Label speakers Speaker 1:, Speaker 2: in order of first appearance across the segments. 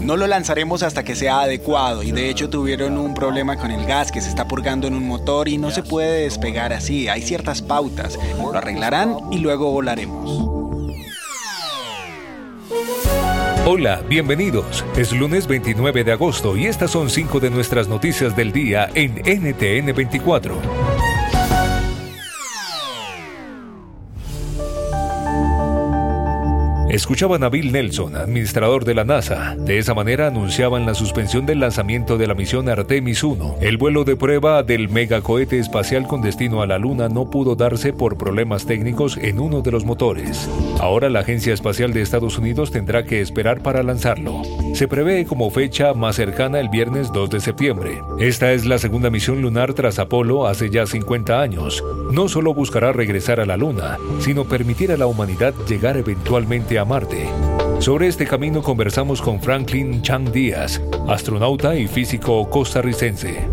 Speaker 1: No lo lanzaremos hasta que sea adecuado y de hecho tuvieron un problema con el gas que se está purgando en un motor y no se puede despegar así. Hay ciertas pautas. Lo arreglarán y luego volaremos.
Speaker 2: Hola, bienvenidos. Es lunes 29 de agosto y estas son cinco de nuestras noticias del día en NTN 24. Escuchaban a Bill Nelson, administrador de la NASA. De esa manera anunciaban la suspensión del lanzamiento de la misión Artemis 1. El vuelo de prueba del megacohete espacial con destino a la Luna no pudo darse por problemas técnicos en uno de los motores. Ahora la Agencia Espacial de Estados Unidos tendrá que esperar para lanzarlo. Se prevé como fecha más cercana el viernes 2 de septiembre. Esta es la segunda misión lunar tras Apolo hace ya 50 años. No solo buscará regresar a la Luna, sino permitir a la humanidad llegar eventualmente Marte. Sobre este camino conversamos con Franklin Chang Díaz, astronauta y físico costarricense.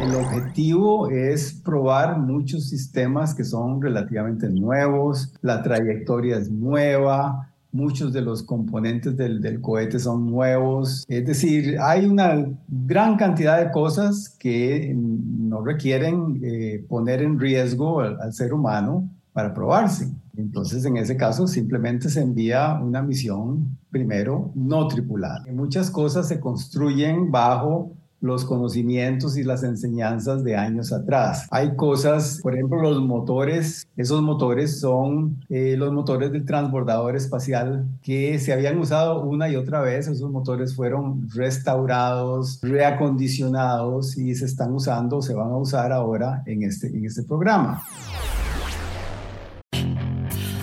Speaker 3: El objetivo es probar muchos sistemas que son relativamente nuevos, la trayectoria es nueva, muchos de los componentes del, cohete son nuevos, es decir, hay una gran cantidad de cosas que no requieren eh, poner en riesgo al ser humano para probarse. Entonces, en ese caso, simplemente se envía una misión, primero, no tripulada. Muchas cosas se construyen bajo los conocimientos y las enseñanzas de años atrás. Hay cosas, por ejemplo, los motores, esos motores son eh, los motores del transbordador espacial que se habían usado una y otra vez, esos motores fueron restaurados, reacondicionados y se están usando, se van a usar ahora en este, en este programa.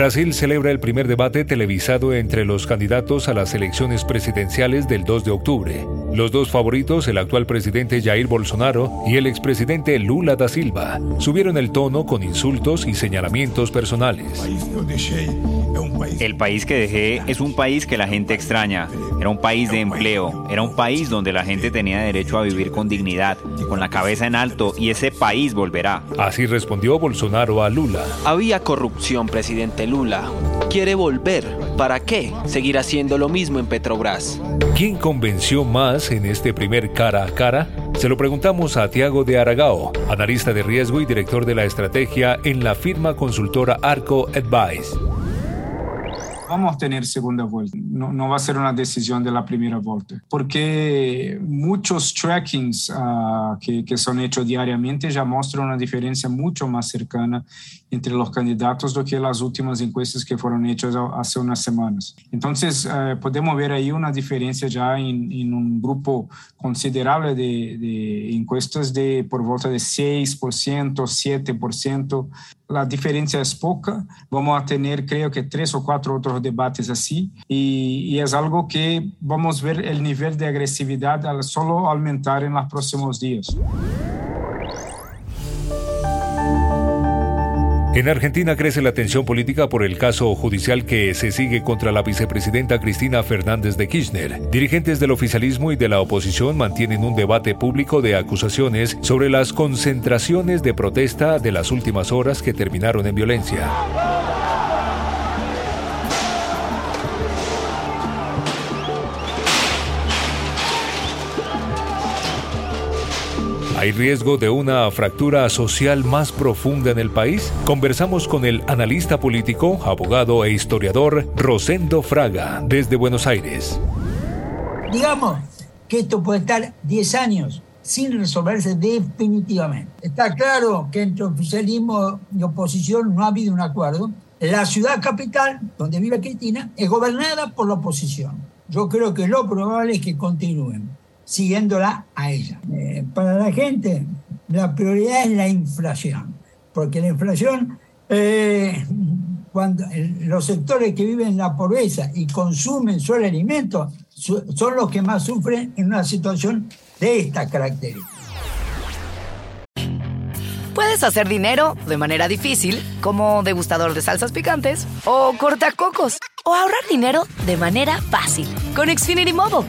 Speaker 2: Brasil celebra el primer debate televisado entre los candidatos a las elecciones presidenciales del 2 de octubre. Los dos favoritos, el actual presidente Jair Bolsonaro y el expresidente Lula da Silva, subieron el tono con insultos y señalamientos personales.
Speaker 4: El país que dejé es un país que la gente extraña. Era un país de empleo, era un país donde la gente tenía derecho a vivir con dignidad, con la cabeza en alto, y ese país volverá.
Speaker 2: Así respondió Bolsonaro a Lula.
Speaker 5: Había corrupción, presidente Lula. Quiere volver. ¿Para qué? Seguir haciendo lo mismo en Petrobras.
Speaker 2: ¿Quién convenció más en este primer cara a cara? Se lo preguntamos a Tiago de Aragao, analista de riesgo y director de la estrategia en la firma consultora Arco Advice
Speaker 6: vamos a tener segunda vuelta, no, no, va a ser una decisión de la primera vuelta, porque muchos trackings uh, que, que, son hechos diariamente ya muestran una diferencia mucho más cercana entre los candidatos do que las últimas encuestas que fueron hechas hace unas semanas. Entonces, uh, podemos ver ahí una diferencia ya en, en un grupo considerable de, de encuestas de por volta de 6%, 7%, la diferencia es poca. Vamos a tener, creo que, tres o cuatro otros debates así. Y, y es algo que vamos a ver el nivel de agresividad al solo aumentar en los próximos días.
Speaker 2: En Argentina crece la tensión política por el caso judicial que se sigue contra la vicepresidenta Cristina Fernández de Kirchner. Dirigentes del oficialismo y de la oposición mantienen un debate público de acusaciones sobre las concentraciones de protesta de las últimas horas que terminaron en violencia. ¿Hay riesgo de una fractura social más profunda en el país? Conversamos con el analista político, abogado e historiador Rosendo Fraga, desde Buenos Aires.
Speaker 7: Digamos que esto puede estar 10 años sin resolverse definitivamente. Está claro que entre oficialismo y oposición no ha habido un acuerdo. La ciudad capital, donde vive Cristina, es gobernada por la oposición. Yo creo que lo probable es que continúen siguiéndola a ella. Eh, para la gente, la prioridad es la inflación, porque la inflación Eh, cuando los sectores que viven en la pobreza y consumen solo alimentos son los que más sufren en una situación de esta características.
Speaker 8: Puedes hacer dinero de manera difícil, como degustador de salsas picantes, o cortacocos, o ahorrar dinero de manera fácil con Xfinity Mobile.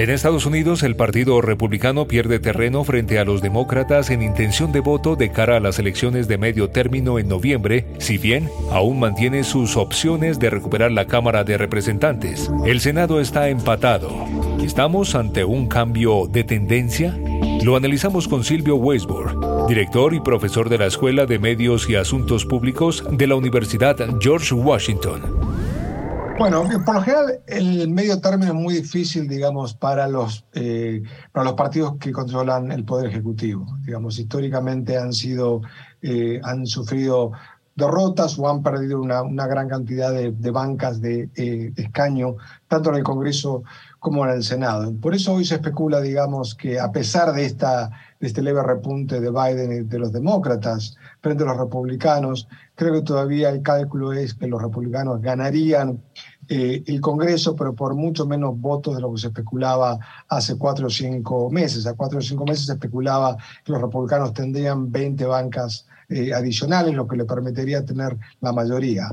Speaker 2: En Estados Unidos, el Partido Republicano pierde terreno frente a los demócratas en intención de voto de cara a las elecciones de medio término en noviembre, si bien aún mantiene sus opciones de recuperar la Cámara de Representantes. El Senado está empatado. ¿Estamos ante un cambio de tendencia? Lo analizamos con Silvio Weisborg, director y profesor de la Escuela de Medios y Asuntos Públicos de la Universidad George Washington.
Speaker 9: Bueno, por lo general el medio término es muy difícil, digamos, para los, eh, para los partidos que controlan el poder ejecutivo. Digamos, históricamente han sido, eh, han sufrido derrotas o han perdido una, una gran cantidad de, bancas de, eh, escaño, tanto en el Congreso como en el Senado. Por eso hoy se especula, digamos, que a pesar de, esta, de este leve repunte de Biden y de los demócratas frente a los republicanos, creo que todavía el cálculo es que los republicanos ganarían eh, el Congreso, pero por mucho menos votos de lo que se especulaba hace cuatro o cinco meses. A cuatro o cinco meses se especulaba que los republicanos tendrían 20 bancas eh, adicionales, lo que le permitiría tener la mayoría.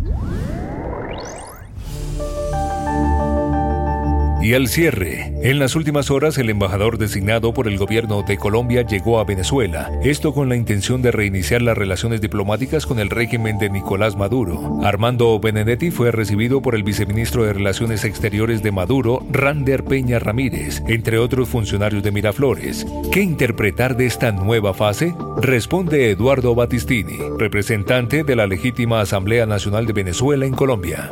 Speaker 2: Y al cierre, en las últimas horas el embajador designado por el gobierno de Colombia llegó a Venezuela, esto con la intención de reiniciar las relaciones diplomáticas con el régimen de Nicolás Maduro. Armando Benedetti fue recibido por el viceministro de Relaciones Exteriores de Maduro, Rander Peña Ramírez, entre otros funcionarios de Miraflores. ¿Qué interpretar de esta nueva fase? Responde Eduardo Battistini, representante de la legítima Asamblea Nacional de Venezuela en Colombia.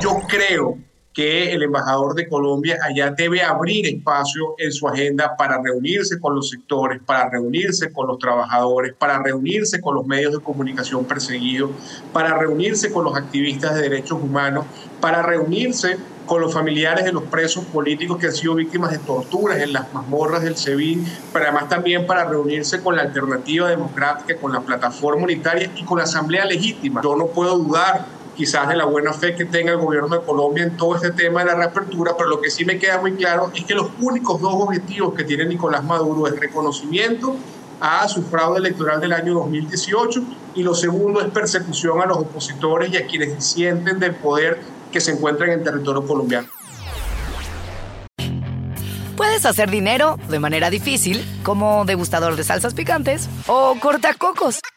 Speaker 10: Yo creo que el embajador de Colombia allá debe abrir espacio en su agenda para reunirse con los sectores, para reunirse con los trabajadores, para reunirse con los medios de comunicación perseguidos, para reunirse con los activistas de derechos humanos, para reunirse con los familiares de los presos políticos que han sido víctimas de torturas en las mazmorras del SEBIN, pero además también para reunirse con la alternativa democrática, con la plataforma unitaria y con la Asamblea Legítima. Yo no puedo dudar quizás de la buena fe que tenga el gobierno de Colombia en todo este tema de la reapertura, pero lo que sí me queda muy claro es que los únicos dos objetivos que tiene Nicolás Maduro es reconocimiento a su fraude electoral del año 2018 y lo segundo es persecución a los opositores y a quienes sienten del poder que se encuentran en territorio colombiano.
Speaker 8: Puedes hacer dinero de manera difícil, como degustador de salsas picantes, o cortacocos,